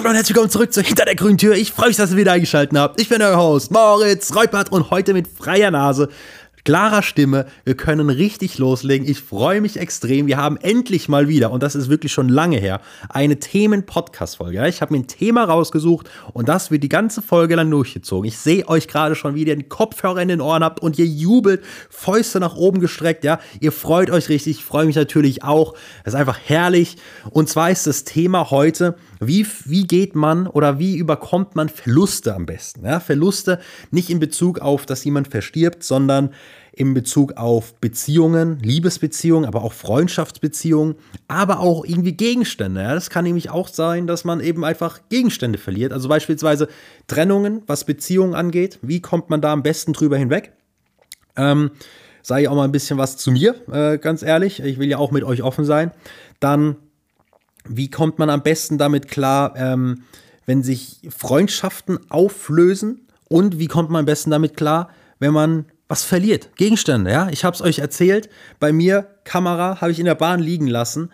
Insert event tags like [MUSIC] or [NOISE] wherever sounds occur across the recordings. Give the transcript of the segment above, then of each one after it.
Hallo und herzlich willkommen zurück zu Hinter der grünen Tür. Ich freue mich, dass ihr wieder eingeschaltet habt. Ich bin euer Host Moritz Reupert und heute mit freier Nase klarer Stimme. Wir können richtig loslegen. Ich freue mich extrem. Wir haben endlich mal wieder, und das ist wirklich schon lange her, eine Themen-Podcast-Folge. Ich habe mir ein Thema rausgesucht und das wird die ganze Folge lang durchgezogen. Ich sehe euch gerade schon, wie ihr den Kopfhörer in den Ohren habt und ihr jubelt, Fäuste nach oben gestreckt. Ja, ihr freut euch richtig. Ich freue mich natürlich auch. Es ist einfach herrlich. Und zwar ist das Thema heute, wie, wie geht man oder wie überkommt man Verluste am besten? Ja, Verluste nicht in Bezug auf, dass jemand verstirbt, sondern in Bezug auf Beziehungen, Liebesbeziehungen, aber auch Freundschaftsbeziehungen, aber auch irgendwie Gegenstände. Ja, das kann nämlich auch sein, dass man eben einfach Gegenstände verliert. Also beispielsweise Trennungen, was Beziehungen angeht. Wie kommt man da am besten drüber hinweg? Ähm, ich auch mal ein bisschen was zu mir, äh, ganz ehrlich. Ich will ja auch mit euch offen sein. Dann wie kommt man am besten damit klar, ähm, wenn sich Freundschaften auflösen? Und wie kommt man am besten damit klar, wenn man was verliert? Gegenstände, ja? Ich habe es euch erzählt. Bei mir, Kamera, habe ich in der Bahn liegen lassen.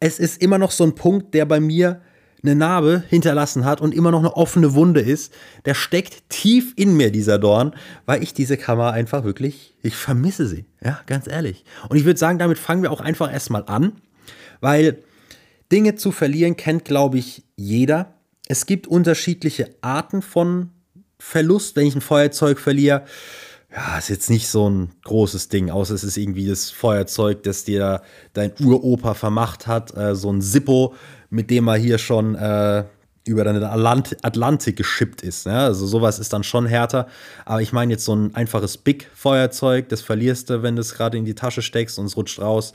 Es ist immer noch so ein Punkt, der bei mir eine Narbe hinterlassen hat und immer noch eine offene Wunde ist, der steckt tief in mir, dieser Dorn, weil ich diese Kamera einfach wirklich, ich vermisse sie. Ja, ganz ehrlich. Und ich würde sagen, damit fangen wir auch einfach erstmal an, weil Dinge zu verlieren kennt, glaube ich, jeder. Es gibt unterschiedliche Arten von Verlust. Wenn ich ein Feuerzeug verliere, ja, ist jetzt nicht so ein großes Ding, außer es ist irgendwie das Feuerzeug, das dir dein Uropa vermacht hat, äh, so ein Sippo, mit dem er hier schon äh, über den Atlantik geschippt ist. Ne? Also sowas ist dann schon härter. Aber ich meine jetzt so ein einfaches Big-Feuerzeug, das verlierst du, wenn du es gerade in die Tasche steckst und es rutscht raus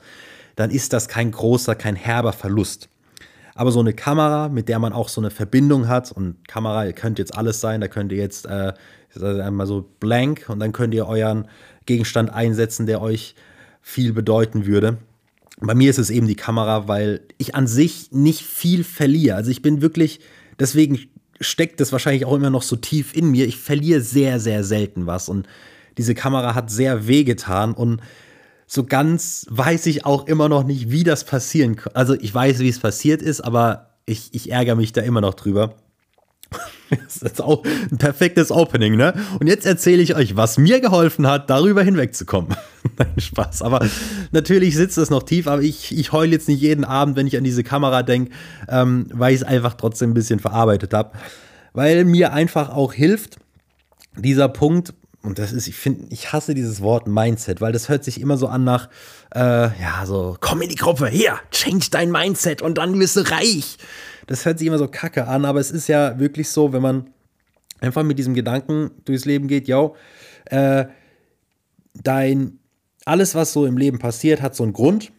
dann ist das kein großer, kein herber Verlust. Aber so eine Kamera, mit der man auch so eine Verbindung hat, und Kamera könnte jetzt alles sein, da könnt ihr jetzt äh, einmal so blank und dann könnt ihr euren Gegenstand einsetzen, der euch viel bedeuten würde. Bei mir ist es eben die Kamera, weil ich an sich nicht viel verliere. Also ich bin wirklich, deswegen steckt das wahrscheinlich auch immer noch so tief in mir. Ich verliere sehr, sehr selten was. Und diese Kamera hat sehr wehgetan und so ganz weiß ich auch immer noch nicht, wie das passieren kann. Also ich weiß, wie es passiert ist, aber ich, ich ärgere mich da immer noch drüber. [LAUGHS] das ist auch ein perfektes Opening, ne? Und jetzt erzähle ich euch, was mir geholfen hat, darüber hinwegzukommen. [LAUGHS] Nein, Spaß. Aber natürlich sitzt es noch tief, aber ich, ich heule jetzt nicht jeden Abend, wenn ich an diese Kamera denke, ähm, weil ich es einfach trotzdem ein bisschen verarbeitet habe. Weil mir einfach auch hilft, dieser Punkt, und das ist, ich finde, ich hasse dieses Wort Mindset, weil das hört sich immer so an nach, äh, ja, so, komm in die Gruppe, hier, change dein Mindset und dann bist du reich. Das hört sich immer so kacke an, aber es ist ja wirklich so, wenn man einfach mit diesem Gedanken durchs Leben geht, yo, äh, dein, alles, was so im Leben passiert, hat so einen Grund.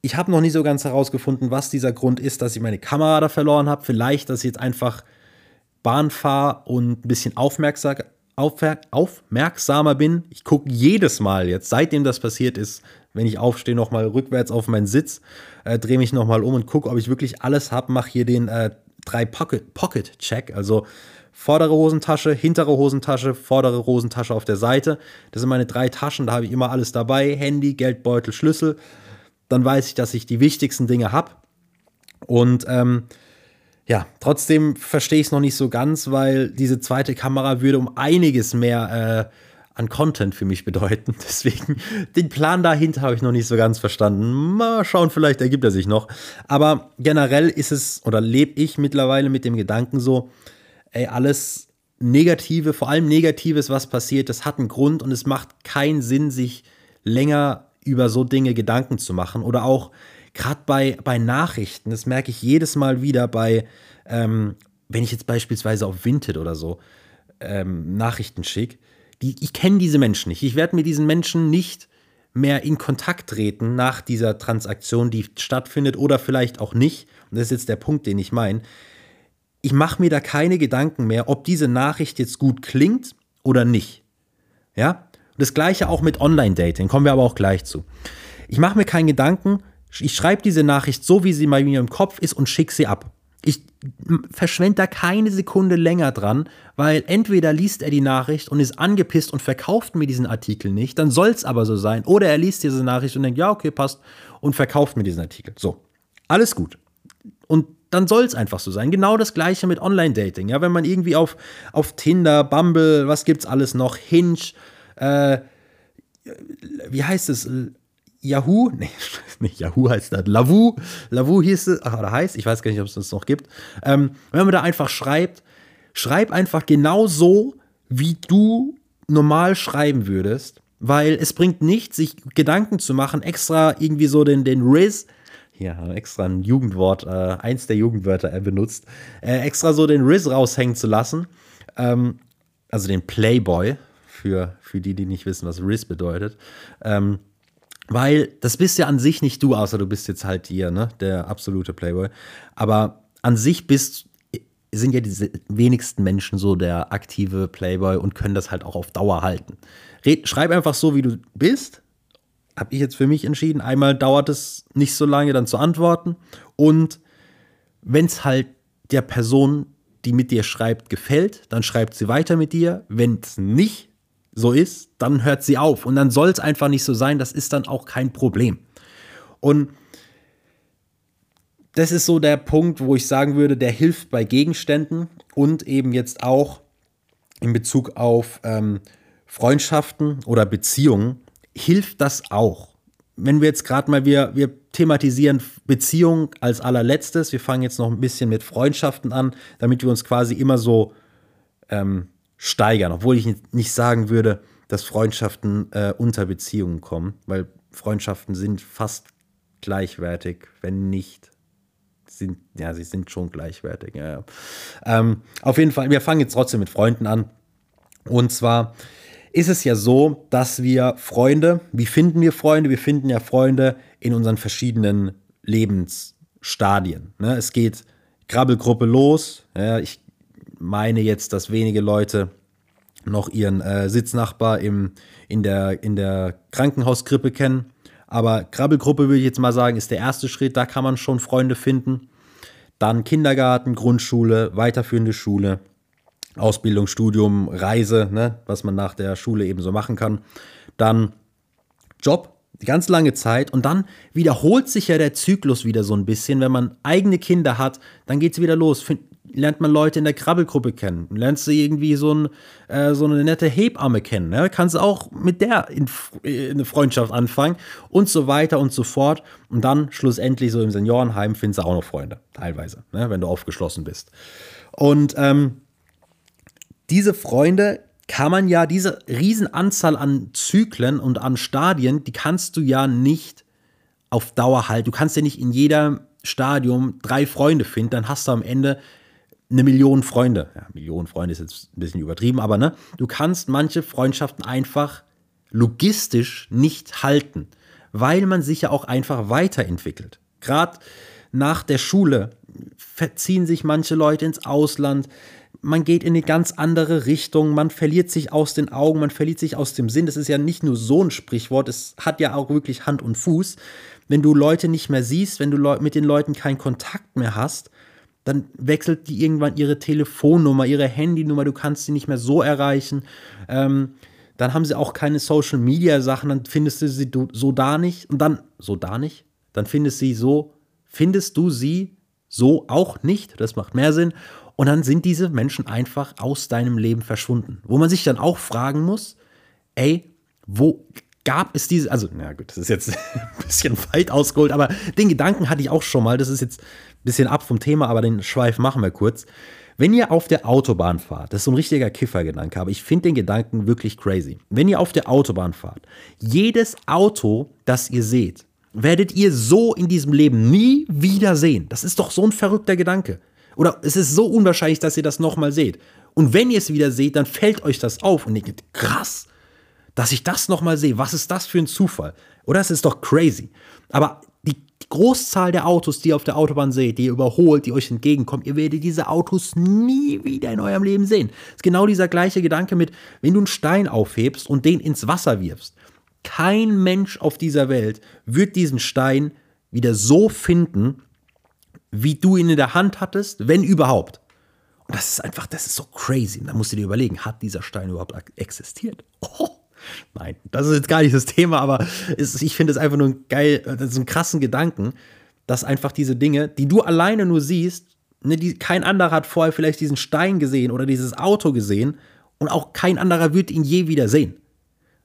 Ich habe noch nicht so ganz herausgefunden, was dieser Grund ist, dass ich meine Kamera da verloren habe. Vielleicht, dass ich jetzt einfach Bahn fahre und ein bisschen aufmerksam, aufmerksamer bin. Ich gucke jedes Mal jetzt, seitdem das passiert ist, wenn ich aufstehe, nochmal rückwärts auf meinen Sitz, äh, drehe mich nochmal um und gucke, ob ich wirklich alles habe, mache hier den äh, drei Pocket, Pocket Check, also vordere Hosentasche, hintere Hosentasche, vordere Hosentasche auf der Seite. Das sind meine drei Taschen, da habe ich immer alles dabei, Handy, Geldbeutel, Schlüssel. Dann weiß ich, dass ich die wichtigsten Dinge habe. Und ähm, ja, trotzdem verstehe ich es noch nicht so ganz, weil diese zweite Kamera würde um einiges mehr äh, an Content für mich bedeuten. [LAUGHS] Deswegen, den Plan dahinter habe ich noch nicht so ganz verstanden. Mal schauen, vielleicht ergibt er sich noch. Aber generell ist es, oder lebe ich mittlerweile mit dem Gedanken so, ey, alles Negative, vor allem Negatives, was passiert, das hat einen Grund und es macht keinen Sinn, sich länger über so Dinge Gedanken zu machen. Oder auch gerade bei, bei Nachrichten, das merke ich jedes Mal wieder bei, ähm, wenn ich jetzt beispielsweise auf Vinted oder so ähm, Nachrichten schicke, die, ich kenne diese Menschen nicht. Ich werde mit diesen Menschen nicht mehr in Kontakt treten nach dieser Transaktion, die stattfindet oder vielleicht auch nicht. Und das ist jetzt der Punkt, den ich meine. Ich mache mir da keine Gedanken mehr, ob diese Nachricht jetzt gut klingt oder nicht. Ja? das gleiche auch mit Online-Dating, kommen wir aber auch gleich zu. Ich mache mir keinen Gedanken, ich schreibe diese Nachricht so, wie sie bei mir im Kopf ist und schicke sie ab. Ich verschwende da keine Sekunde länger dran, weil entweder liest er die Nachricht und ist angepisst und verkauft mir diesen Artikel nicht, dann soll es aber so sein. Oder er liest diese Nachricht und denkt, ja, okay, passt, und verkauft mir diesen Artikel. So, alles gut. Und dann soll es einfach so sein. Genau das gleiche mit Online-Dating. Ja, wenn man irgendwie auf, auf Tinder, Bumble, was gibt's alles noch, Hinge, äh, wie heißt es? Yahoo? Nee, [LAUGHS] nicht Yahoo heißt das. Lavu. Lavu hieß es, oder heißt, ich weiß gar nicht, ob es das noch gibt. Ähm, wenn man da einfach schreibt, schreib einfach genau so, wie du normal schreiben würdest, weil es bringt nichts, sich Gedanken zu machen, extra irgendwie so den, den Riz, hier extra ein Jugendwort, äh, eins der Jugendwörter er benutzt, äh, extra so den Riz raushängen zu lassen, ähm, also den Playboy, für, für die, die nicht wissen, was Riz bedeutet, ähm, weil das bist ja an sich nicht du, außer du bist jetzt halt hier, ne, der absolute Playboy, aber an sich bist sind ja die wenigsten Menschen so der aktive Playboy und können das halt auch auf Dauer halten. Red, schreib einfach so, wie du bist. Habe ich jetzt für mich entschieden. Einmal dauert es nicht so lange, dann zu antworten. Und wenn es halt der Person, die mit dir schreibt, gefällt, dann schreibt sie weiter mit dir. Wenn es nicht so ist, dann hört sie auf. Und dann soll es einfach nicht so sein. Das ist dann auch kein Problem. Und das ist so der Punkt, wo ich sagen würde, der hilft bei Gegenständen und eben jetzt auch in Bezug auf ähm, Freundschaften oder Beziehungen, hilft das auch. Wenn wir jetzt gerade mal, wir, wir thematisieren Beziehungen als allerletztes, wir fangen jetzt noch ein bisschen mit Freundschaften an, damit wir uns quasi immer so ähm, steigern, obwohl ich nicht sagen würde, dass Freundschaften äh, unter Beziehungen kommen, weil Freundschaften sind fast gleichwertig, wenn nicht sind, ja, sie sind schon gleichwertig. Ja, ja. Ähm, auf jeden Fall, wir fangen jetzt trotzdem mit Freunden an. Und zwar ist es ja so, dass wir Freunde, wie finden wir Freunde? Wir finden ja Freunde in unseren verschiedenen Lebensstadien. Ne? Es geht Krabbelgruppe los. Ja, ich meine jetzt, dass wenige Leute noch ihren äh, Sitznachbar im, in, der, in der Krankenhauskrippe kennen. Aber Krabbelgruppe würde ich jetzt mal sagen, ist der erste Schritt. Da kann man schon Freunde finden. Dann Kindergarten, Grundschule, weiterführende Schule, Ausbildung, Studium, Reise, ne, was man nach der Schule eben so machen kann. Dann Job, ganz lange Zeit und dann wiederholt sich ja der Zyklus wieder so ein bisschen. Wenn man eigene Kinder hat, dann geht es wieder los lernt man Leute in der Krabbelgruppe kennen. Lernst du irgendwie so, ein, äh, so eine nette Hebamme kennen. Ne? Kannst du auch mit der in, in eine Freundschaft anfangen und so weiter und so fort. Und dann schlussendlich so im Seniorenheim findest du auch noch Freunde, teilweise, ne? wenn du aufgeschlossen bist. Und ähm, diese Freunde kann man ja, diese Riesenanzahl an Zyklen und an Stadien, die kannst du ja nicht auf Dauer halten. Du kannst ja nicht in jedem Stadium drei Freunde finden, dann hast du am Ende eine Million Freunde. Ja, Million Freunde ist jetzt ein bisschen übertrieben, aber ne, du kannst manche Freundschaften einfach logistisch nicht halten, weil man sich ja auch einfach weiterentwickelt. Gerade nach der Schule verziehen sich manche Leute ins Ausland, man geht in eine ganz andere Richtung, man verliert sich aus den Augen, man verliert sich aus dem Sinn. Das ist ja nicht nur so ein Sprichwort, es hat ja auch wirklich Hand und Fuß. Wenn du Leute nicht mehr siehst, wenn du mit den Leuten keinen Kontakt mehr hast, dann wechselt die irgendwann ihre Telefonnummer, ihre Handynummer, du kannst sie nicht mehr so erreichen. Ähm, dann haben sie auch keine Social Media Sachen, dann findest du sie so da nicht und dann so da nicht, dann findest sie so, findest du sie so auch nicht, das macht mehr Sinn. Und dann sind diese Menschen einfach aus deinem Leben verschwunden, wo man sich dann auch fragen muss, ey, wo gab es diese, also, na gut, das ist jetzt [LAUGHS] ein bisschen weit ausgeholt, aber den Gedanken hatte ich auch schon mal, das ist jetzt bisschen ab vom Thema, aber den Schweif machen wir kurz. Wenn ihr auf der Autobahn fahrt, das ist so ein richtiger Kiffergedanke, aber ich finde den Gedanken wirklich crazy. Wenn ihr auf der Autobahn fahrt, jedes Auto, das ihr seht, werdet ihr so in diesem Leben nie wieder sehen. Das ist doch so ein verrückter Gedanke. Oder es ist so unwahrscheinlich, dass ihr das nochmal seht. Und wenn ihr es wieder seht, dann fällt euch das auf und ihr denkt, krass, dass ich das nochmal sehe. Was ist das für ein Zufall? Oder es ist doch crazy. Aber Großzahl der Autos, die ihr auf der Autobahn seht, die ihr überholt, die euch entgegenkommen, ihr werdet diese Autos nie wieder in eurem Leben sehen. Das ist genau dieser gleiche Gedanke mit, wenn du einen Stein aufhebst und den ins Wasser wirfst. Kein Mensch auf dieser Welt wird diesen Stein wieder so finden, wie du ihn in der Hand hattest, wenn überhaupt. Und das ist einfach, das ist so crazy. Da musst du dir überlegen, hat dieser Stein überhaupt existiert? Oh. [LAUGHS] Nein, das ist jetzt gar nicht das Thema, aber es, ich finde es einfach nur ein geil, das ist ein krassen Gedanken, dass einfach diese Dinge, die du alleine nur siehst, ne, die, kein anderer hat vorher vielleicht diesen Stein gesehen oder dieses Auto gesehen und auch kein anderer wird ihn je wieder sehen.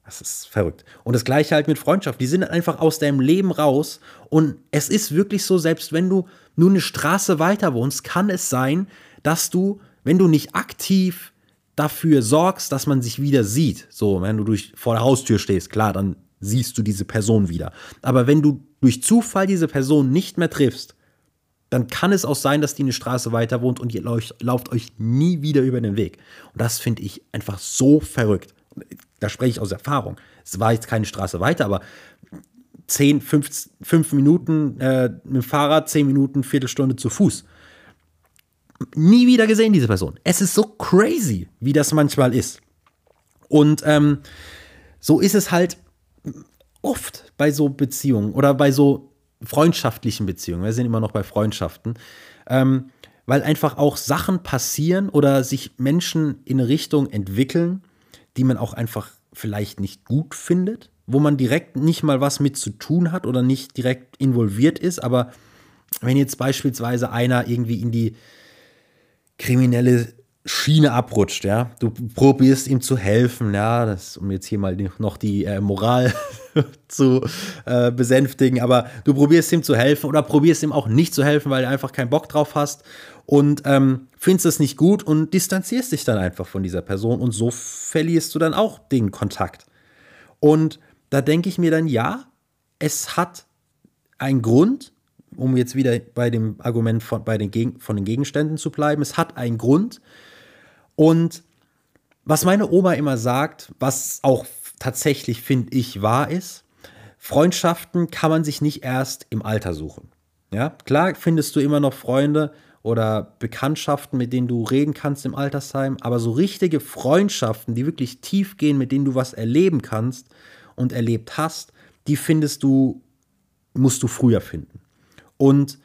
Das ist verrückt. Und das gleiche halt mit Freundschaft. Die sind einfach aus deinem Leben raus. Und es ist wirklich so, selbst wenn du nur eine Straße weiter wohnst, kann es sein, dass du, wenn du nicht aktiv dafür sorgst, dass man sich wieder sieht, so, wenn du durch, vor der Haustür stehst, klar, dann siehst du diese Person wieder. Aber wenn du durch Zufall diese Person nicht mehr triffst, dann kann es auch sein, dass die eine Straße weiter wohnt und ihr lauft, euch nie wieder über den Weg. Und das finde ich einfach so verrückt da spreche ich aus Erfahrung. Es war jetzt keine Straße weiter, aber 10, 5, 5 Minuten äh, mit dem Fahrrad, 10 Minuten, Viertelstunde zu Fuß. Nie wieder gesehen, diese Person. Es ist so crazy, wie das manchmal ist. Und ähm, so ist es halt oft bei so Beziehungen oder bei so freundschaftlichen Beziehungen. Wir sind immer noch bei Freundschaften. Ähm, weil einfach auch Sachen passieren oder sich Menschen in eine Richtung entwickeln, die man auch einfach vielleicht nicht gut findet, wo man direkt nicht mal was mit zu tun hat oder nicht direkt involviert ist. Aber wenn jetzt beispielsweise einer irgendwie in die kriminelle Schiene abrutscht, ja, du probierst ihm zu helfen, ja, das, um jetzt hier mal noch die äh, Moral [LAUGHS] zu äh, besänftigen, aber du probierst ihm zu helfen oder probierst ihm auch nicht zu helfen, weil du einfach keinen Bock drauf hast. Und ähm, findest es nicht gut und distanzierst dich dann einfach von dieser Person. Und so verlierst du dann auch den Kontakt. Und da denke ich mir dann, ja, es hat einen Grund, um jetzt wieder bei dem Argument von, bei den, von den Gegenständen zu bleiben, es hat einen Grund. Und was meine Oma immer sagt, was auch tatsächlich, finde ich, wahr ist, Freundschaften kann man sich nicht erst im Alter suchen. Ja, klar findest du immer noch Freunde oder Bekanntschaften, mit denen du reden kannst im Altersheim, aber so richtige Freundschaften, die wirklich tief gehen, mit denen du was erleben kannst und erlebt hast, die findest du, musst du früher finden. Und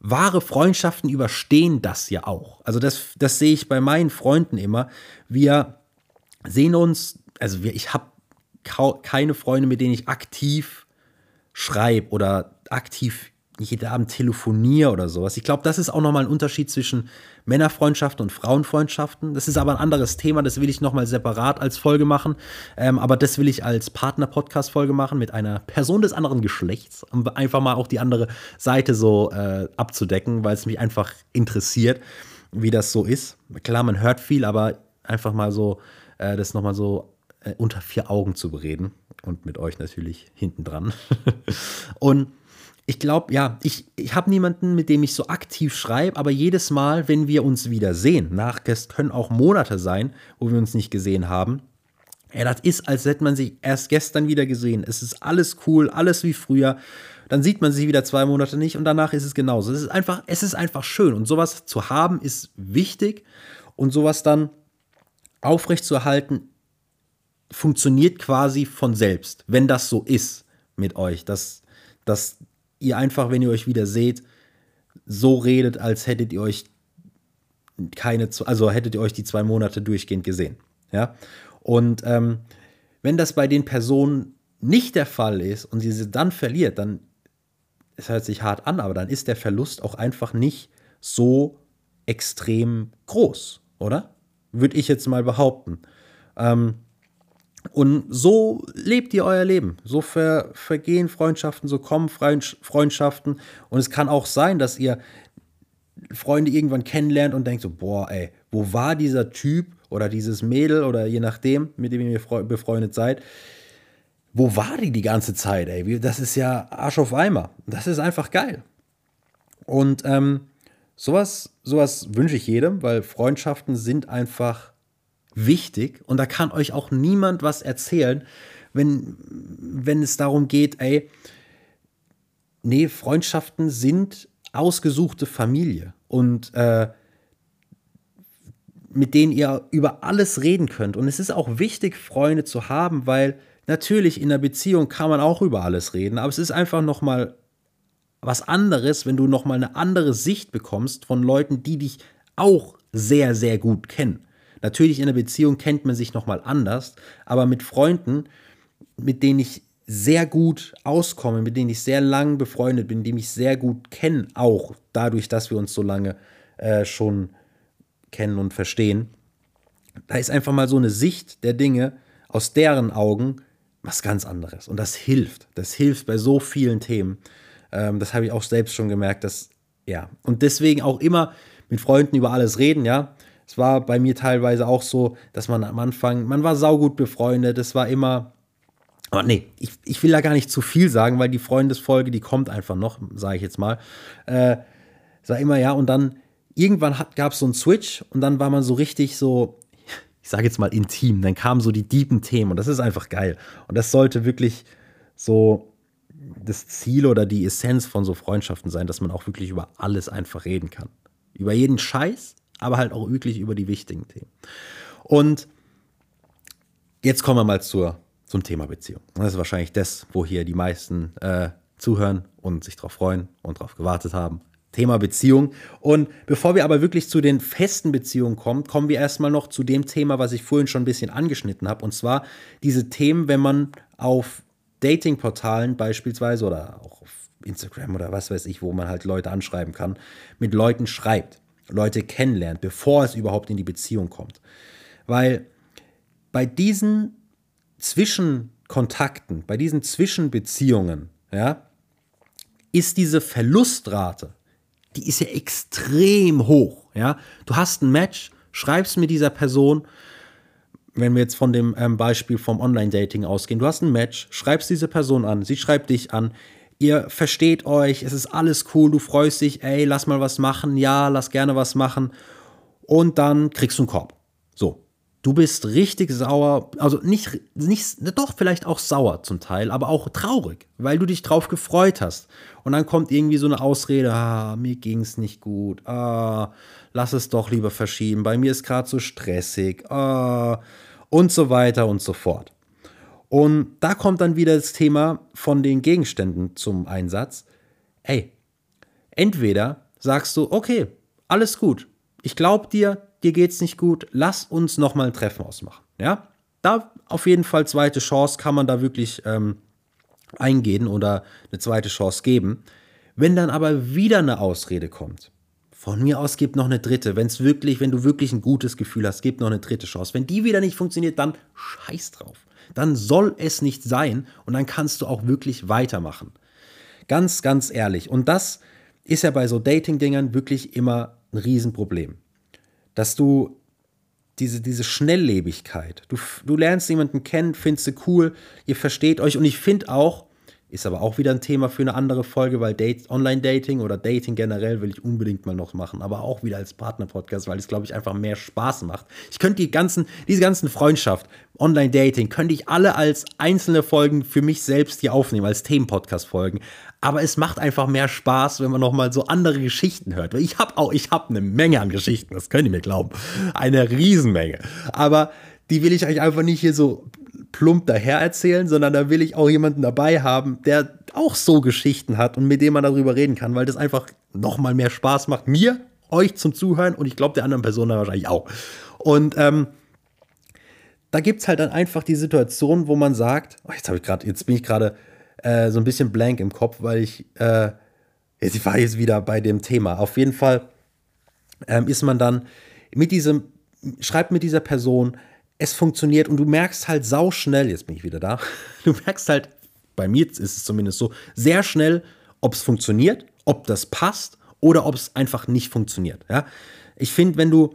wahre Freundschaften überstehen das ja auch. Also das, das sehe ich bei meinen Freunden immer. Wir sehen uns, also wir, ich habe keine Freunde, mit denen ich aktiv schreibe oder aktiv jeden Abend telefoniere oder sowas. Ich glaube, das ist auch nochmal ein Unterschied zwischen Männerfreundschaften und Frauenfreundschaften. Das ist aber ein anderes Thema, das will ich nochmal separat als Folge machen. Ähm, aber das will ich als Partner-Podcast-Folge machen mit einer Person des anderen Geschlechts, um einfach mal auch die andere Seite so äh, abzudecken, weil es mich einfach interessiert, wie das so ist. Klar, man hört viel, aber einfach mal so, äh, das nochmal so äh, unter vier Augen zu bereden und mit euch natürlich hinten dran. [LAUGHS] und ich glaube, ja, ich, ich habe niemanden, mit dem ich so aktiv schreibe, aber jedes Mal, wenn wir uns wieder sehen, nach, es können auch Monate sein, wo wir uns nicht gesehen haben, ja, das ist, als hätte man sich erst gestern wieder gesehen. Es ist alles cool, alles wie früher. Dann sieht man sich wieder zwei Monate nicht und danach ist es genauso. Es ist einfach, es ist einfach schön. Und sowas zu haben ist wichtig und sowas dann aufrechtzuerhalten funktioniert quasi von selbst, wenn das so ist mit euch, dass, dass ihr einfach, wenn ihr euch wieder seht, so redet, als hättet ihr euch keine, also hättet ihr euch die zwei Monate durchgehend gesehen. Ja. Und ähm, wenn das bei den Personen nicht der Fall ist und sie sie dann verliert, dann, es hört sich hart an, aber dann ist der Verlust auch einfach nicht so extrem groß, oder? Würde ich jetzt mal behaupten. Ähm, und so lebt ihr euer Leben. So ver, vergehen Freundschaften, so kommen Freundschaften. Und es kann auch sein, dass ihr Freunde irgendwann kennenlernt und denkt so, boah, ey, wo war dieser Typ oder dieses Mädel oder je nachdem, mit dem ihr befreundet seid, wo war die die ganze Zeit, ey? Das ist ja Arsch auf Eimer. Das ist einfach geil. Und ähm, sowas, sowas wünsche ich jedem, weil Freundschaften sind einfach wichtig und da kann euch auch niemand was erzählen, wenn, wenn es darum geht, ey, nee, Freundschaften sind ausgesuchte Familie und äh, mit denen ihr über alles reden könnt. Und es ist auch wichtig, Freunde zu haben, weil natürlich in einer Beziehung kann man auch über alles reden, aber es ist einfach noch mal was anderes, wenn du noch mal eine andere Sicht bekommst von Leuten, die dich auch sehr, sehr gut kennen. Natürlich in einer Beziehung kennt man sich nochmal anders, aber mit Freunden, mit denen ich sehr gut auskomme, mit denen ich sehr lang befreundet bin, die mich sehr gut kennen, auch dadurch, dass wir uns so lange äh, schon kennen und verstehen. Da ist einfach mal so eine Sicht der Dinge aus deren Augen was ganz anderes. Und das hilft. Das hilft bei so vielen Themen. Ähm, das habe ich auch selbst schon gemerkt, dass, ja. Und deswegen auch immer mit Freunden über alles reden, ja. Es war bei mir teilweise auch so, dass man am Anfang, man war saugut befreundet, es war immer, aber nee, ich, ich will da gar nicht zu viel sagen, weil die Freundesfolge, die kommt einfach noch, sage ich jetzt mal. Äh, war immer, ja, und dann irgendwann gab es so einen Switch und dann war man so richtig so, ich sage jetzt mal intim, dann kamen so die deepen Themen und das ist einfach geil. Und das sollte wirklich so das Ziel oder die Essenz von so Freundschaften sein, dass man auch wirklich über alles einfach reden kann. Über jeden Scheiß, aber halt auch wirklich über die wichtigen Themen. Und jetzt kommen wir mal zur, zum Thema Beziehung. Das ist wahrscheinlich das, wo hier die meisten äh, zuhören und sich darauf freuen und darauf gewartet haben. Thema Beziehung. Und bevor wir aber wirklich zu den festen Beziehungen kommen, kommen wir erstmal noch zu dem Thema, was ich vorhin schon ein bisschen angeschnitten habe. Und zwar diese Themen, wenn man auf Datingportalen beispielsweise oder auch auf Instagram oder was weiß ich, wo man halt Leute anschreiben kann, mit Leuten schreibt, Leute kennenlernt, bevor es überhaupt in die Beziehung kommt. Weil bei diesen Zwischenkontakten, bei diesen Zwischenbeziehungen, ja, ist diese Verlustrate die ist ja extrem hoch. Ja? Du hast ein Match, schreibst mit dieser Person, wenn wir jetzt von dem ähm, Beispiel vom Online-Dating ausgehen, du hast ein Match, schreibst diese Person an, sie schreibt dich an, ihr versteht euch, es ist alles cool, du freust dich, ey, lass mal was machen, ja, lass gerne was machen und dann kriegst du einen Korb. So, du bist richtig sauer, also nicht, nicht, doch vielleicht auch sauer zum Teil, aber auch traurig, weil du dich drauf gefreut hast. Und dann kommt irgendwie so eine Ausrede, ah, mir ging es nicht gut, ah, lass es doch lieber verschieben, bei mir ist gerade so stressig, ah, und so weiter und so fort. Und da kommt dann wieder das Thema von den Gegenständen zum Einsatz. Ey, entweder sagst du, okay, alles gut, ich glaube dir, dir geht's nicht gut, lass uns nochmal ein Treffen ausmachen. Ja, da auf jeden Fall zweite Chance kann man da wirklich ähm, eingehen oder eine zweite Chance geben. Wenn dann aber wieder eine Ausrede kommt, von mir aus gibt noch eine dritte. Wenn es wirklich, wenn du wirklich ein gutes Gefühl hast, gibt noch eine dritte Chance. Wenn die wieder nicht funktioniert, dann scheiß drauf. Dann soll es nicht sein und dann kannst du auch wirklich weitermachen. Ganz, ganz ehrlich. Und das ist ja bei so Dating-Dingern wirklich immer ein Riesenproblem dass du diese, diese Schnelllebigkeit, du, du lernst jemanden kennen, findest du cool, ihr versteht euch und ich finde auch, ist aber auch wieder ein Thema für eine andere Folge, weil Date, Online-Dating oder Dating generell will ich unbedingt mal noch machen, aber auch wieder als Partner-Podcast, weil es, glaube ich, einfach mehr Spaß macht. Ich könnte die ganzen, diese ganzen Freundschaft, Online-Dating, könnte ich alle als einzelne Folgen für mich selbst hier aufnehmen, als Themen-Podcast-Folgen. Aber es macht einfach mehr Spaß, wenn man noch mal so andere Geschichten hört. Ich habe auch, ich habe eine Menge an Geschichten, das könnt ihr mir glauben. Eine Riesenmenge. Aber die will ich euch einfach nicht hier so plump daher erzählen, sondern da will ich auch jemanden dabei haben, der auch so Geschichten hat und mit dem man darüber reden kann, weil das einfach noch mal mehr Spaß macht. Mir, euch zum Zuhören und ich glaube der anderen Person da wahrscheinlich auch. Und ähm, da gibt es halt dann einfach die Situation, wo man sagt, oh, jetzt ich gerade, jetzt bin ich gerade äh, so ein bisschen blank im Kopf, weil ich, äh, ich war jetzt wieder bei dem Thema. Auf jeden Fall ähm, ist man dann mit diesem, schreibt mit dieser Person, es funktioniert und du merkst halt sau schnell, jetzt bin ich wieder da, [LAUGHS] du merkst halt, bei mir ist es zumindest so, sehr schnell, ob es funktioniert, ob das passt oder ob es einfach nicht funktioniert. Ja? Ich finde, wenn du,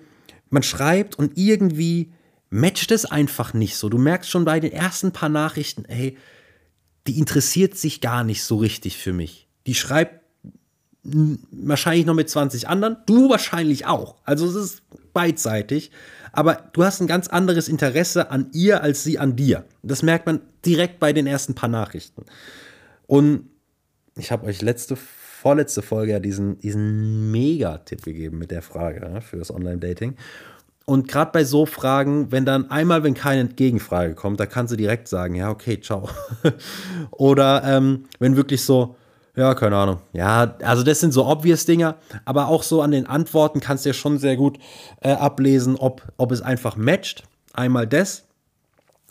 man schreibt und irgendwie matcht es einfach nicht so. Du merkst schon bei den ersten paar Nachrichten, ey, die interessiert sich gar nicht so richtig für mich. Die schreibt wahrscheinlich noch mit 20 anderen, du wahrscheinlich auch. Also es ist beidseitig aber du hast ein ganz anderes Interesse an ihr als sie an dir. Das merkt man direkt bei den ersten paar Nachrichten. Und ich habe euch letzte, vorletzte Folge ja diesen, diesen Mega-Tipp gegeben mit der Frage für das Online-Dating. Und gerade bei so Fragen, wenn dann einmal, wenn keine Gegenfrage kommt, da kannst du direkt sagen, ja, okay, ciao. [LAUGHS] Oder ähm, wenn wirklich so, ja, keine Ahnung. Ja, also das sind so obvious Dinger, aber auch so an den Antworten kannst du ja schon sehr gut äh, ablesen, ob, ob es einfach matcht. Einmal das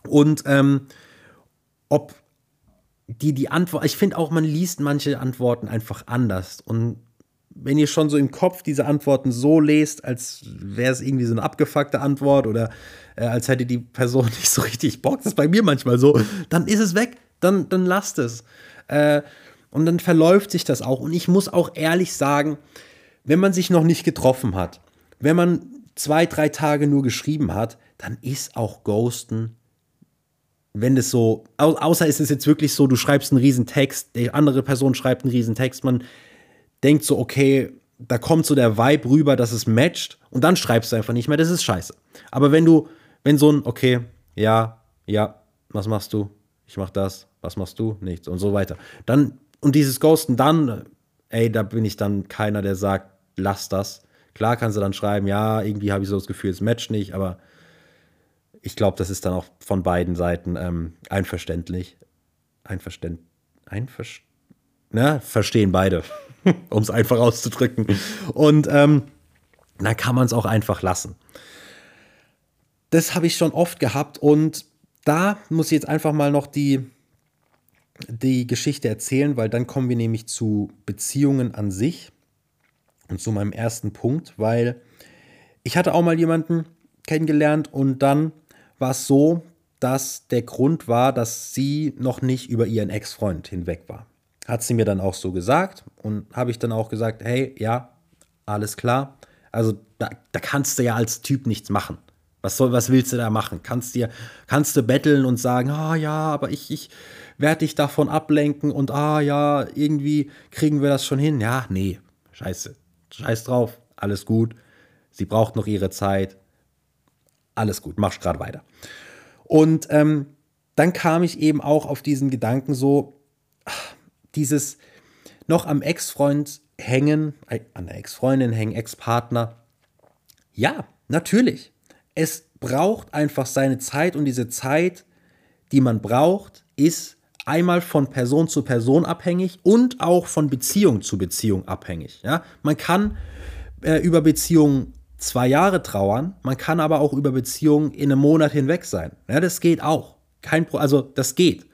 und ähm, ob die die Antwort, ich finde auch, man liest manche Antworten einfach anders. Und wenn ihr schon so im Kopf diese Antworten so lest, als wäre es irgendwie so eine abgefuckte Antwort oder äh, als hätte die Person [LAUGHS] nicht so richtig Bock, das ist bei mir manchmal so, dann ist es weg, dann, dann lasst es. Äh, und dann verläuft sich das auch. Und ich muss auch ehrlich sagen, wenn man sich noch nicht getroffen hat, wenn man zwei, drei Tage nur geschrieben hat, dann ist auch Ghosten wenn es so, außer ist es jetzt wirklich so, du schreibst einen riesen Text, die andere Person schreibt einen riesen Text, man denkt so, okay, da kommt so der Vibe rüber, dass es matcht und dann schreibst du einfach nicht mehr, das ist scheiße. Aber wenn du, wenn so ein, okay, ja, ja, was machst du? Ich mach das, was machst du? Nichts und so weiter. Dann, und dieses Ghosten dann, ey, da bin ich dann keiner, der sagt, lass das. Klar kannst du dann schreiben, ja, irgendwie habe ich so das Gefühl, es matcht nicht, aber ich glaube, das ist dann auch von beiden Seiten ähm, einverständlich. Einverständ, einverständlich. Ne, verstehen beide, [LAUGHS] um es einfach auszudrücken. Und ähm, dann kann man es auch einfach lassen. Das habe ich schon oft gehabt und da muss ich jetzt einfach mal noch die, die Geschichte erzählen, weil dann kommen wir nämlich zu Beziehungen an sich und zu meinem ersten Punkt, weil ich hatte auch mal jemanden kennengelernt und dann war es so, dass der Grund war, dass sie noch nicht über ihren Ex-Freund hinweg war. Hat sie mir dann auch so gesagt und habe ich dann auch gesagt, hey, ja, alles klar. Also da, da kannst du ja als Typ nichts machen. Was, soll, was willst du da machen? Kannst, dir, kannst du betteln und sagen, ah ja, aber ich, ich werde dich davon ablenken und ah ja, irgendwie kriegen wir das schon hin. Ja, nee, scheiße. Scheiß drauf, alles gut. Sie braucht noch ihre Zeit alles gut, machst gerade weiter. Und ähm, dann kam ich eben auch auf diesen Gedanken so, dieses noch am Ex-Freund hängen, äh, an der Ex-Freundin hängen, Ex-Partner. Ja, natürlich. Es braucht einfach seine Zeit und diese Zeit, die man braucht, ist einmal von Person zu Person abhängig und auch von Beziehung zu Beziehung abhängig. Ja? Man kann äh, über Beziehungen zwei Jahre trauern, man kann aber auch über Beziehungen in einem Monat hinweg sein. Ja, das geht auch. Kein Pro also das geht.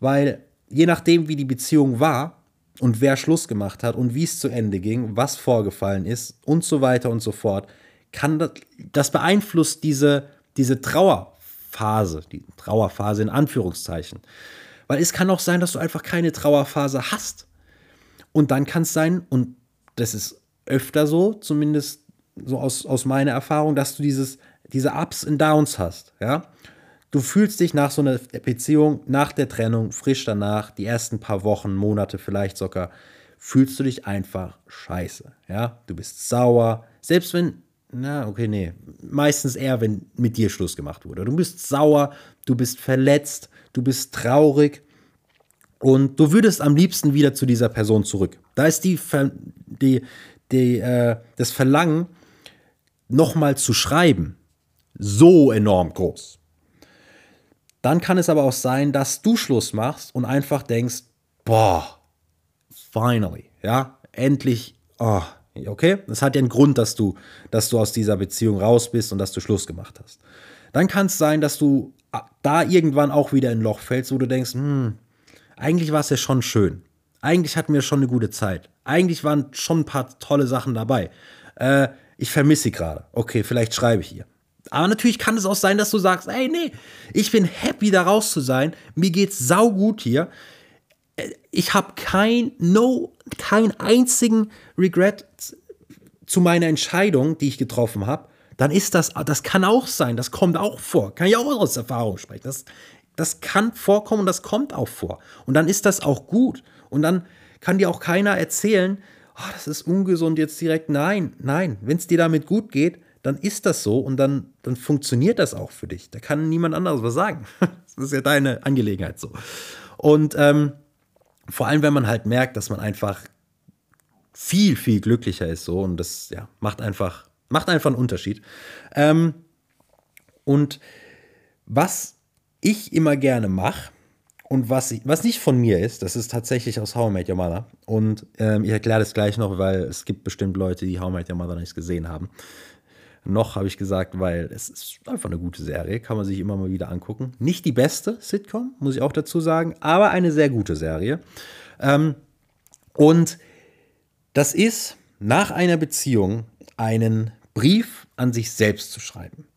Weil je nachdem, wie die Beziehung war und wer Schluss gemacht hat und wie es zu Ende ging, was vorgefallen ist und so weiter und so fort, kann das, das beeinflusst diese, diese Trauerphase, die Trauerphase in Anführungszeichen. Weil es kann auch sein, dass du einfach keine Trauerphase hast. Und dann kann es sein, und das ist öfter so, zumindest so aus, aus meiner Erfahrung, dass du dieses, diese Ups und Downs hast, ja. Du fühlst dich nach so einer Beziehung, nach der Trennung, frisch danach, die ersten paar Wochen, Monate vielleicht sogar, fühlst du dich einfach scheiße, ja. Du bist sauer, selbst wenn, na, okay, nee, meistens eher, wenn mit dir Schluss gemacht wurde. Du bist sauer, du bist verletzt, du bist traurig und du würdest am liebsten wieder zu dieser Person zurück. Da ist die, die, die, äh, das Verlangen nochmal zu schreiben, so enorm groß. Dann kann es aber auch sein, dass du Schluss machst und einfach denkst, boah, finally, ja, endlich, oh, okay, das hat ja einen Grund, dass du, dass du aus dieser Beziehung raus bist und dass du Schluss gemacht hast. Dann kann es sein, dass du da irgendwann auch wieder in ein Loch fällst, wo du denkst, hm, eigentlich war es ja schon schön. Eigentlich hatten wir schon eine gute Zeit. Eigentlich waren schon ein paar tolle Sachen dabei. Äh, ich vermisse sie gerade. Okay, vielleicht schreibe ich ihr. Aber natürlich kann es auch sein, dass du sagst, ey, nee, ich bin happy, da raus zu sein. Mir geht's saugut hier. Ich habe kein, no, keinen einzigen Regret zu meiner Entscheidung, die ich getroffen habe. Dann ist das, das kann auch sein, das kommt auch vor. Kann ich auch aus Erfahrung sprechen. Das, das kann vorkommen und das kommt auch vor. Und dann ist das auch gut. Und dann kann dir auch keiner erzählen, oh, das ist ungesund jetzt direkt. Nein, nein, wenn es dir damit gut geht, dann ist das so und dann, dann funktioniert das auch für dich. Da kann niemand anderes was sagen. [LAUGHS] Das ist ja deine Angelegenheit so. Und ähm, vor allem, wenn man halt merkt, dass man einfach viel, viel glücklicher ist so und das ja, macht einfach, macht einfach einen Unterschied. Ähm, und was ich immer gerne mache, und was, was nicht von mir ist, das ist tatsächlich aus How I Met Your Mother. Und ähm, ich erkläre das gleich noch, weil es gibt bestimmt Leute, die How I Met Your Mother nicht gesehen haben. Noch habe ich gesagt, weil es ist einfach eine gute Serie, kann man sich immer mal wieder angucken. Nicht die beste Sitcom, muss ich auch dazu sagen, aber eine sehr gute Serie. Ähm, und das ist nach einer Beziehung einen Brief an sich selbst zu schreiben.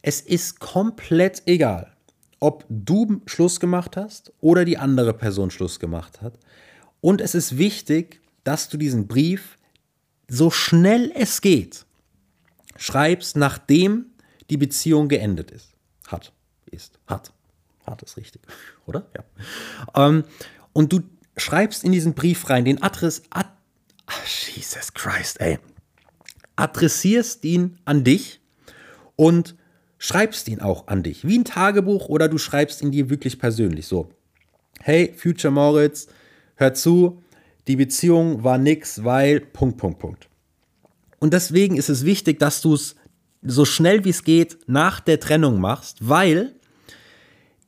Es ist komplett egal, ob du Schluss gemacht hast oder die andere Person Schluss gemacht hat. Und es ist wichtig, dass du diesen Brief so schnell es geht schreibst, nachdem die Beziehung geendet ist. Hat, ist, hat. Hat ist richtig, [LAUGHS] oder? Ja. Ähm, und du schreibst in diesen Brief rein den Adress, ad, Jesus Christ, ey. Adressierst ihn an dich und schreibst ihn auch an dich. Wie ein Tagebuch oder du schreibst ihn dir wirklich persönlich. So, hey, Future Moritz, hör zu, die Beziehung war nix, weil, Punkt, Punkt, Punkt. Und deswegen ist es wichtig, dass du es so schnell wie es geht nach der Trennung machst, weil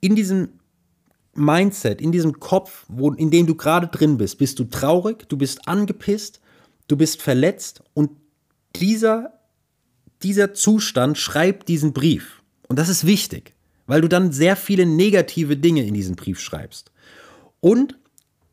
in diesem Mindset, in diesem Kopf, wo, in dem du gerade drin bist, bist du traurig, du bist angepisst, du bist verletzt und dieser, dieser Zustand schreibt diesen Brief. Und das ist wichtig, weil du dann sehr viele negative Dinge in diesen Brief schreibst. Und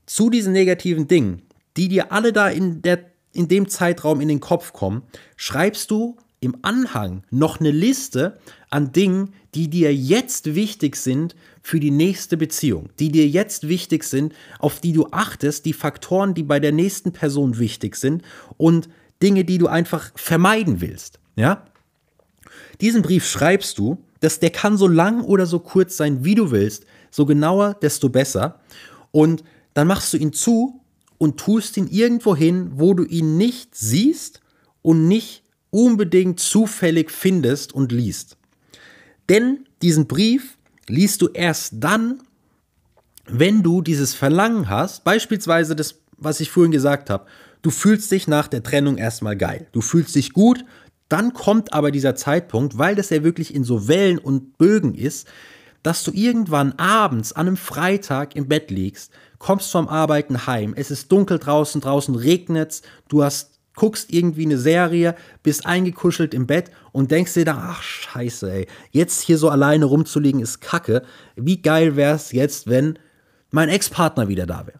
zu diesen negativen Dingen, die dir alle da in der in dem Zeitraum in den Kopf kommen, schreibst du im Anhang noch eine Liste an Dingen, die dir jetzt wichtig sind für die nächste Beziehung, die dir jetzt wichtig sind, auf die du achtest, die Faktoren, die bei der nächsten Person wichtig sind und Dinge, die du einfach vermeiden willst. Ja? Diesen Brief schreibst du, dass der kann so lang oder so kurz sein, wie du willst, so genauer, desto besser. Und dann machst du ihn zu und tust ihn irgendwo hin, wo du ihn nicht siehst und nicht unbedingt zufällig findest und liest. Denn diesen Brief liest du erst dann, wenn du dieses Verlangen hast, beispielsweise das, was ich vorhin gesagt habe, du fühlst dich nach der Trennung erstmal geil, du fühlst dich gut, dann kommt aber dieser Zeitpunkt, weil das ja wirklich in so Wellen und Bögen ist, dass du irgendwann abends an einem Freitag im Bett liegst, kommst vom Arbeiten heim, es ist dunkel draußen, draußen regnet's, du hast guckst irgendwie eine Serie, bist eingekuschelt im Bett und denkst dir dann, ach scheiße, ey, jetzt hier so alleine rumzuliegen ist kacke. Wie geil wäre es jetzt, wenn mein Ex-Partner wieder da wäre?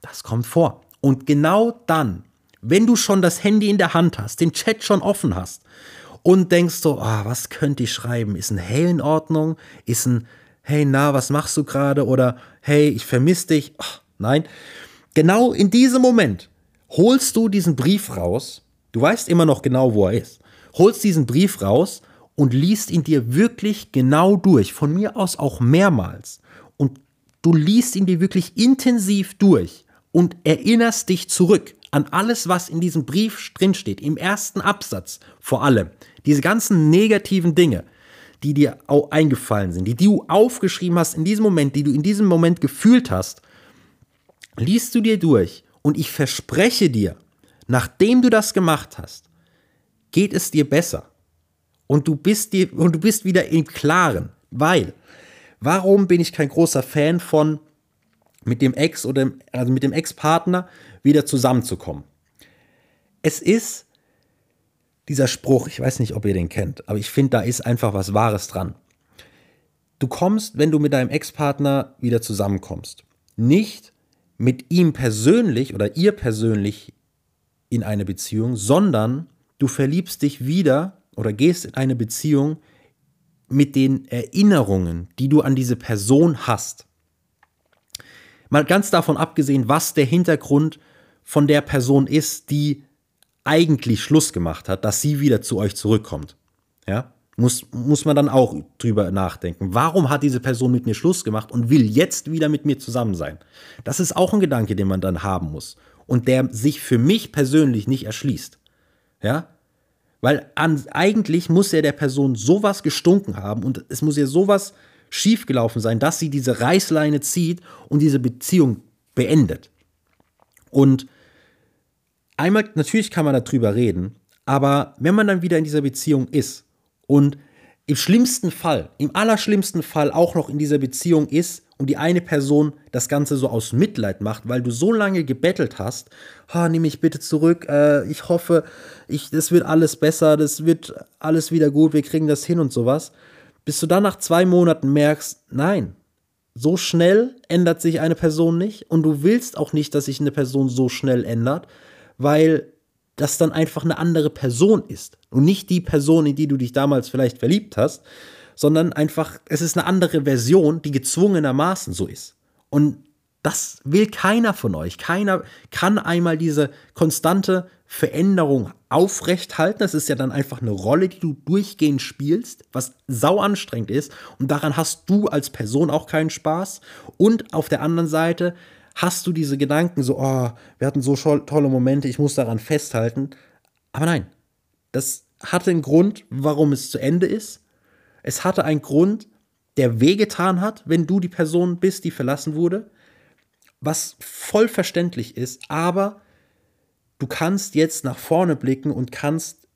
Das kommt vor. Und genau dann, wenn du schon das Handy in der Hand hast, den Chat schon offen hast und denkst so, ah, was könnte ich schreiben? Ist ein Hey in Ordnung? Ist ein Hey, na, was machst du gerade? Oder Hey, ich vermisse dich. Ach, nein. Genau in diesem Moment holst du diesen Brief raus. Du weißt immer noch genau, wo er ist. Holst diesen Brief raus und liest ihn dir wirklich genau durch. Von mir aus auch mehrmals. Und du liest ihn dir wirklich intensiv durch und erinnerst dich zurück an alles, was in diesem Brief drinsteht, im ersten Absatz vor allem. Diese ganzen negativen Dinge, die dir eingefallen sind, die du aufgeschrieben hast in diesem Moment, die du in diesem Moment gefühlt hast, liest du dir durch und ich verspreche dir, nachdem du das gemacht hast, geht es dir besser. Und du bist dir und du bist wieder im Klaren, weil warum bin ich kein großer Fan von mit dem Ex oder also mit dem Ex-Partner wieder zusammenzukommen? Es ist dieser Spruch, ich weiß nicht, ob ihr den kennt, aber ich finde, da ist einfach was Wahres dran. Du kommst, wenn du mit deinem Ex-Partner wieder zusammenkommst, nicht mit ihm persönlich oder ihr persönlich in eine Beziehung, sondern du verliebst dich wieder oder gehst in eine Beziehung mit den Erinnerungen, die du an diese Person hast. Mal ganz davon abgesehen, was der Hintergrund von der Person ist, die eigentlich Schluss gemacht hat, dass sie wieder zu euch zurückkommt. Ja? Muss, muss man dann auch drüber nachdenken. Warum hat diese Person mit mir Schluss gemacht und will jetzt wieder mit mir zusammen sein? Das ist auch ein Gedanke, den man dann haben muss. Und der sich für mich persönlich nicht erschließt. Ja? Weil an, eigentlich muss ja der Person sowas gestunken haben und es muss ja sowas schiefgelaufen sein, dass sie diese Reißleine zieht und diese Beziehung beendet. Und einmal, natürlich kann man darüber reden, aber wenn man dann wieder in dieser Beziehung ist und im schlimmsten Fall, im allerschlimmsten Fall auch noch in dieser Beziehung ist und die eine Person das Ganze so aus Mitleid macht, weil du so lange gebettelt hast, oh, nimm mich bitte zurück, äh, ich hoffe, ich, das wird alles besser, das wird alles wieder gut, wir kriegen das hin und sowas, bis du dann nach zwei Monaten merkst, nein, so schnell ändert sich eine Person nicht und du willst auch nicht, dass sich eine Person so schnell ändert, weil das dann einfach eine andere Person ist und nicht die Person, in die du dich damals vielleicht verliebt hast, sondern einfach, es ist eine andere Version, die gezwungenermaßen so ist. Und das will keiner von euch. Keiner kann einmal diese konstante Veränderung aufrechthalten. Das ist ja dann einfach eine Rolle, die du durchgehend spielst, was sau anstrengend ist. Und daran hast du als Person auch keinen Spaß. Und auf der anderen Seite hast du diese Gedanken so, oh, wir hatten so tolle Momente, ich muss daran festhalten. Aber nein, das hatte einen Grund, warum es zu Ende ist. Es hatte einen Grund, der wehgetan hat, wenn du die Person bist, die verlassen wurde, was voll verständlich ist, aber du kannst jetzt nach vorne blicken und kannst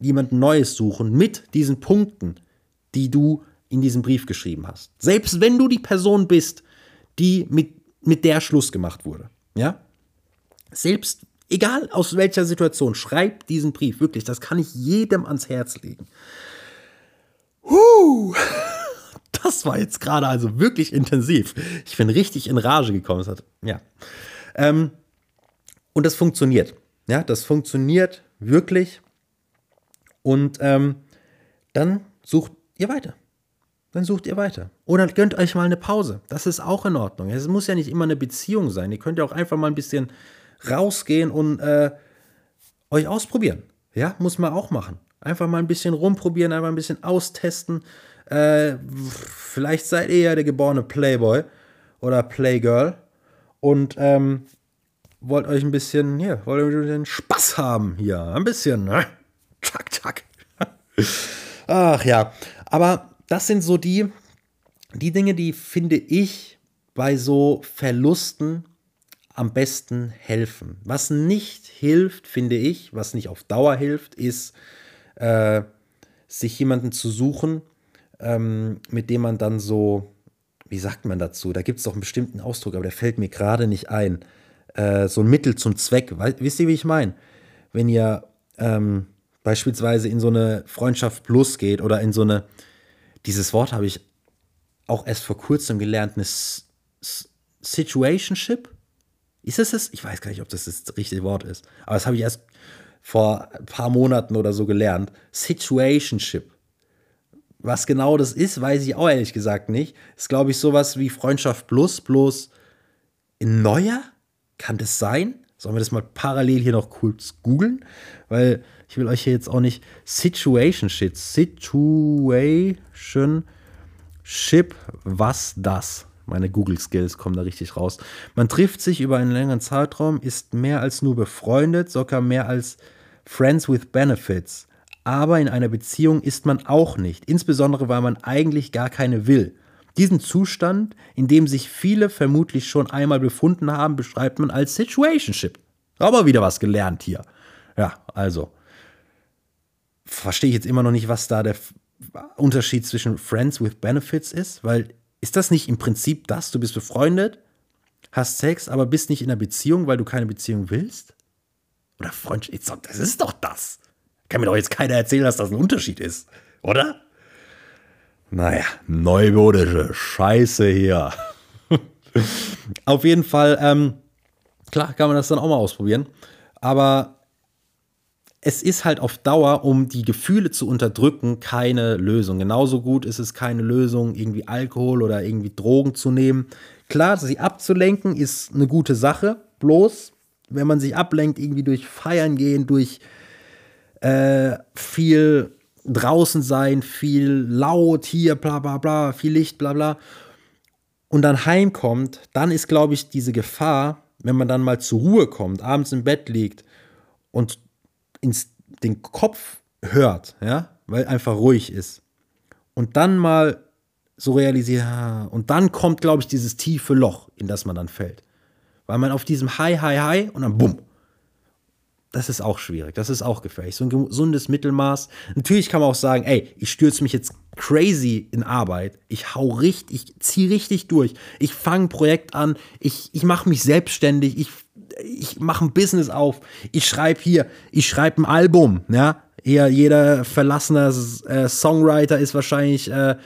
jemand Neues suchen mit diesen Punkten, die du in diesem Brief geschrieben hast. Selbst wenn du die Person bist, die mit, mit der Schluss gemacht wurde. Ja? Selbst, egal aus welcher Situation, schreib diesen Brief. Wirklich, das kann ich jedem ans Herz legen. Huh, [LAUGHS] das war jetzt gerade also wirklich intensiv. Ich bin richtig in Rage gekommen. Hat, ja. Ähm, und das funktioniert. Ja, das funktioniert wirklich. Und ähm, dann sucht ihr weiter. Dann sucht ihr weiter. Oder gönnt euch mal eine Pause. Das ist auch in Ordnung. Es muss ja nicht immer eine Beziehung sein. Ihr könnt ja auch einfach mal ein bisschen rausgehen und äh, euch ausprobieren. Ja, muss man auch machen. Einfach mal ein bisschen rumprobieren, einfach ein bisschen austesten. Äh, vielleicht seid ihr ja der geborene Playboy oder Playgirl und ähm, wollt euch ein bisschen, hier, wollt ihr den Spaß haben hier. Ein bisschen, ne? Tschak, tschak. [LAUGHS] Ach ja. Aber das sind so die, die Dinge, die finde ich bei so Verlusten am besten helfen. Was nicht hilft, finde ich, was nicht auf Dauer hilft, ist äh, sich jemanden zu suchen, ähm, mit dem man dann so, wie sagt man dazu? Da gibt es doch einen bestimmten Ausdruck, aber der fällt mir gerade nicht ein. Äh, so ein Mittel zum Zweck. wisst ihr, wie ich meine? Wenn ihr ähm, beispielsweise in so eine Freundschaft Plus geht oder in so eine, dieses Wort habe ich auch erst vor kurzem gelernt, eine S S Situationship. Ist das es? Ich weiß gar nicht, ob das das richtige Wort ist. Aber das habe ich erst vor ein paar Monaten oder so gelernt. Situationship. Was genau das ist, weiß ich auch ehrlich gesagt nicht. Ist, glaube ich, sowas wie Freundschaft Plus, bloß in neuer? Kann das sein? Sollen wir das mal parallel hier noch kurz googeln? Weil ich will euch hier jetzt auch nicht Situationship, Situationship, was das? Meine Google-Skills kommen da richtig raus. Man trifft sich über einen längeren Zeitraum, ist mehr als nur befreundet, sogar mehr als Friends with Benefits. Aber in einer Beziehung ist man auch nicht, insbesondere weil man eigentlich gar keine will. Diesen Zustand, in dem sich viele vermutlich schon einmal befunden haben, beschreibt man als Situationship. Aber wieder was gelernt hier. Ja, also. Verstehe ich jetzt immer noch nicht, was da der Unterschied zwischen Friends with Benefits ist, weil ist das nicht im Prinzip das? Du bist befreundet, hast Sex, aber bist nicht in einer Beziehung, weil du keine Beziehung willst? Oder Freundschaft? Das ist doch das. Kann mir doch jetzt keiner erzählen, dass das ein Unterschied ist, oder? Naja, neumodische Scheiße hier. [LAUGHS] Auf jeden Fall, ähm, klar kann man das dann auch mal ausprobieren. Aber es ist halt auf Dauer, um die Gefühle zu unterdrücken, keine Lösung. Genauso gut ist es keine Lösung, irgendwie Alkohol oder irgendwie Drogen zu nehmen. Klar, sie abzulenken ist eine gute Sache. Bloß, wenn man sich ablenkt, irgendwie durch Feiern gehen, durch äh, viel draußen sein, viel laut hier, bla bla bla, viel Licht, bla bla. Und dann heimkommt, dann ist, glaube ich, diese Gefahr, wenn man dann mal zur Ruhe kommt, abends im Bett liegt und ins, den Kopf hört, ja, weil einfach ruhig ist. Und dann mal so realisiert, und dann kommt, glaube ich, dieses tiefe Loch, in das man dann fällt. Weil man auf diesem High, High, High und dann bumm. Das ist auch schwierig, das ist auch gefährlich. So ein gesundes Mittelmaß. Natürlich kann man auch sagen, ey, ich stürze mich jetzt crazy in Arbeit. Ich hau richtig, ich ziehe richtig durch. Ich fange ein Projekt an, ich, ich mache mich selbstständig, ich, ich mache ein Business auf, ich schreibe hier, ich schreibe ein Album, ja. Hier, jeder verlassene äh, Songwriter ist wahrscheinlich äh,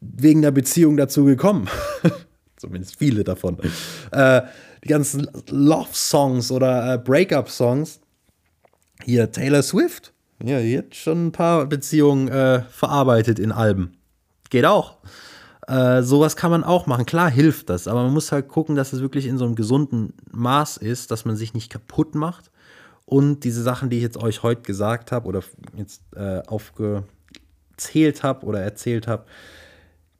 wegen der Beziehung dazu gekommen. [LAUGHS] Zumindest viele davon. Äh, die ganzen Love-Songs oder äh, Breakup-Songs. Hier, Taylor Swift ja, die hat schon ein paar Beziehungen äh, verarbeitet in Alben. Geht auch. Äh, sowas kann man auch machen. Klar hilft das, aber man muss halt gucken, dass es wirklich in so einem gesunden Maß ist, dass man sich nicht kaputt macht. Und diese Sachen, die ich jetzt euch heute gesagt habe oder jetzt äh, aufgezählt habe oder erzählt habe,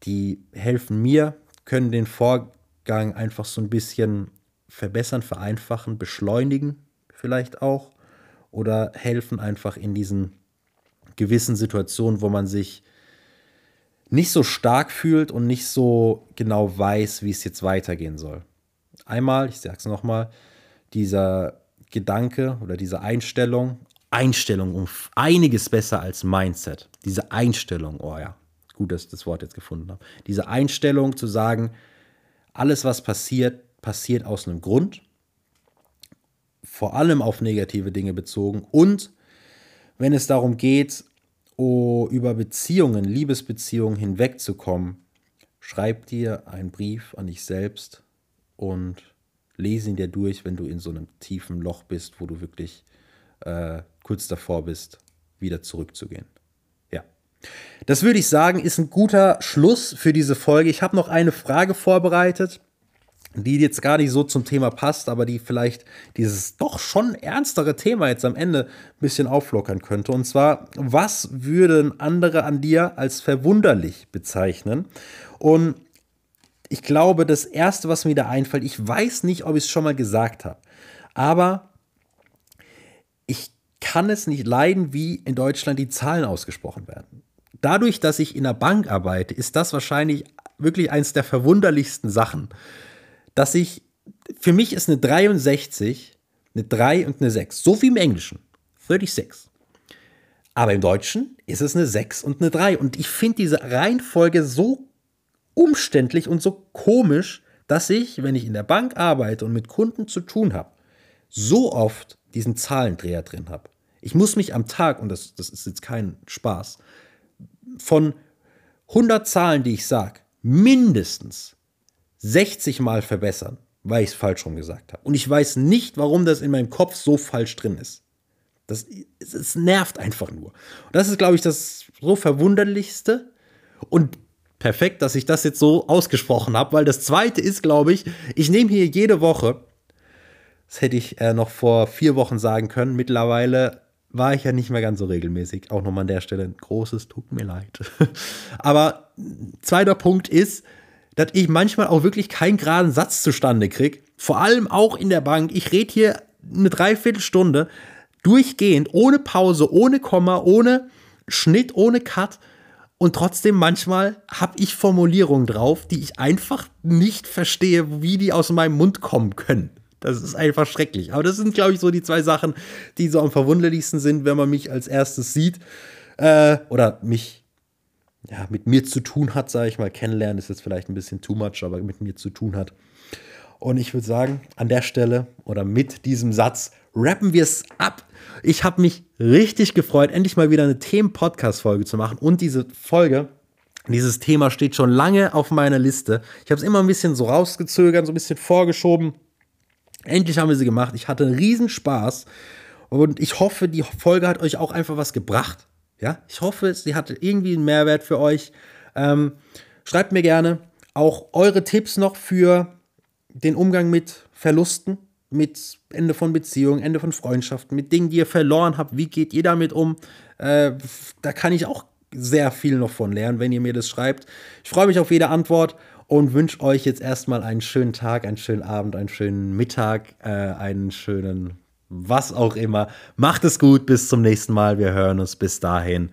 die helfen mir, können den Vorgang einfach so ein bisschen verbessern, vereinfachen, beschleunigen vielleicht auch oder helfen einfach in diesen gewissen Situationen, wo man sich nicht so stark fühlt und nicht so genau weiß, wie es jetzt weitergehen soll. Einmal, ich sage es nochmal, dieser Gedanke oder diese Einstellung, Einstellung um einiges besser als Mindset. Diese Einstellung, oh ja, gut, dass ich das Wort jetzt gefunden habe. Diese Einstellung zu sagen, alles, was passiert, passiert aus einem Grund vor allem auf negative Dinge bezogen und wenn es darum geht, oh, über Beziehungen, Liebesbeziehungen hinwegzukommen, schreib dir einen Brief an dich selbst und lese ihn dir durch, wenn du in so einem tiefen Loch bist, wo du wirklich äh, kurz davor bist, wieder zurückzugehen. Ja. Das würde ich sagen, ist ein guter Schluss für diese Folge. Ich habe noch eine Frage vorbereitet die jetzt gar nicht so zum Thema passt, aber die vielleicht dieses doch schon ernstere Thema jetzt am Ende ein bisschen auflockern könnte. Und zwar, was würden andere an dir als verwunderlich bezeichnen? Und ich glaube, das Erste, was mir da einfällt, ich weiß nicht, ob ich es schon mal gesagt habe, aber ich kann es nicht leiden, wie in Deutschland die Zahlen ausgesprochen werden. Dadurch, dass ich in der Bank arbeite, ist das wahrscheinlich wirklich eines der verwunderlichsten Sachen dass ich, für mich ist eine 63 eine 3 und eine 6. So wie im Englischen. 36. Aber im Deutschen ist es eine 6 und eine 3. Und ich finde diese Reihenfolge so umständlich und so komisch, dass ich, wenn ich in der Bank arbeite und mit Kunden zu tun habe, so oft diesen Zahlendreher drin habe. Ich muss mich am Tag, und das, das ist jetzt kein Spaß, von 100 Zahlen, die ich sage, mindestens 60 Mal verbessern, weil ich es falsch rum gesagt habe. Und ich weiß nicht, warum das in meinem Kopf so falsch drin ist. Das, es, nervt einfach nur. Und das ist, glaube ich, das so verwunderlichste und perfekt, dass ich das jetzt so ausgesprochen habe, weil das zweite ist, glaube ich, ich nehme hier jede Woche, das hätte ich äh, noch vor vier Wochen sagen können, mittlerweile war ich ja nicht mehr ganz so regelmäßig. Auch nochmal an der Stelle ein großes Tut mir leid. [LAUGHS] Aber zweiter Punkt ist, dass ich manchmal auch wirklich keinen geraden Satz zustande kriege. Vor allem auch in der Bank. Ich rede hier eine Dreiviertelstunde durchgehend, ohne Pause, ohne Komma, ohne Schnitt, ohne Cut. Und trotzdem manchmal habe ich Formulierungen drauf, die ich einfach nicht verstehe, wie die aus meinem Mund kommen können. Das ist einfach schrecklich. Aber das sind, glaube ich, so die zwei Sachen, die so am verwunderlichsten sind, wenn man mich als erstes sieht. Äh, oder mich ja, mit mir zu tun hat, sage ich mal. Kennenlernen ist jetzt vielleicht ein bisschen too much, aber mit mir zu tun hat. Und ich würde sagen, an der Stelle oder mit diesem Satz rappen wir es ab. Ich habe mich richtig gefreut, endlich mal wieder eine Themen-Podcast-Folge zu machen. Und diese Folge, dieses Thema steht schon lange auf meiner Liste. Ich habe es immer ein bisschen so rausgezögert, so ein bisschen vorgeschoben. Endlich haben wir sie gemacht. Ich hatte einen riesen Spaß. Und ich hoffe, die Folge hat euch auch einfach was gebracht. Ja, ich hoffe, sie hatte irgendwie einen Mehrwert für euch. Ähm, schreibt mir gerne auch eure Tipps noch für den Umgang mit Verlusten, mit Ende von Beziehungen, Ende von Freundschaften, mit Dingen, die ihr verloren habt. Wie geht ihr damit um? Äh, da kann ich auch sehr viel noch von lernen, wenn ihr mir das schreibt. Ich freue mich auf jede Antwort und wünsche euch jetzt erstmal einen schönen Tag, einen schönen Abend, einen schönen Mittag, äh, einen schönen was auch immer. Macht es gut, bis zum nächsten Mal. Wir hören uns bis dahin.